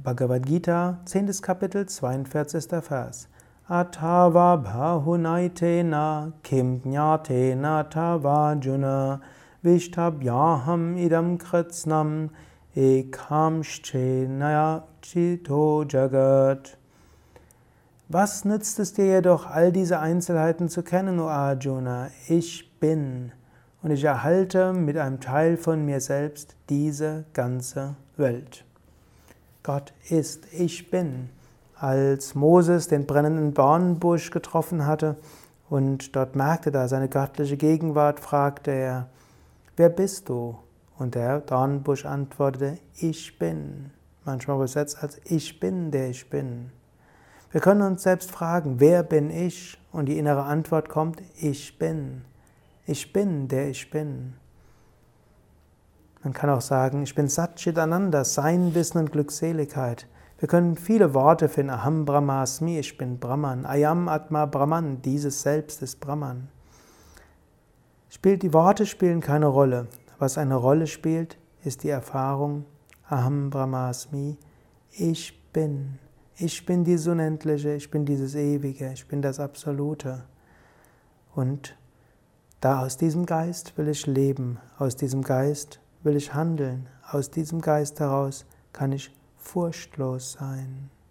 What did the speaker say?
Bhagavad Gita, 10. Kapitel, 42. Vers. Atava bahunaitena kim jnatena tavajuna vishtabhyaham idam kritsnam ekamshchenaya chito jagat. Was nützt es dir jedoch, all diese Einzelheiten zu kennen, O Arjuna? Ich bin und ich erhalte mit einem Teil von mir selbst diese ganze Welt. Gott ist, ich bin. Als Moses den brennenden Dornenbusch getroffen hatte und dort merkte da seine göttliche Gegenwart, fragte er, wer bist du? Und der Dornenbusch antwortete, ich bin. Manchmal übersetzt als ich bin, der ich bin. Wir können uns selbst fragen, wer bin ich? Und die innere Antwort kommt, ich bin. Ich bin, der ich bin. Man kann auch sagen, ich bin Satchitananda, Sein, Wissen und Glückseligkeit. Wir können viele Worte finden. Aham Brahmasmi, ich bin Brahman. Ayam Atma Brahman, dieses Selbst ist Brahman. Spielt, die Worte spielen keine Rolle. Was eine Rolle spielt, ist die Erfahrung. Aham Brahmasmi, ich bin. Ich bin dieses Unendliche, ich bin dieses Ewige, ich bin das Absolute. Und da aus diesem Geist will ich leben, aus diesem Geist will ich handeln. Aus diesem Geist heraus kann ich furchtlos sein.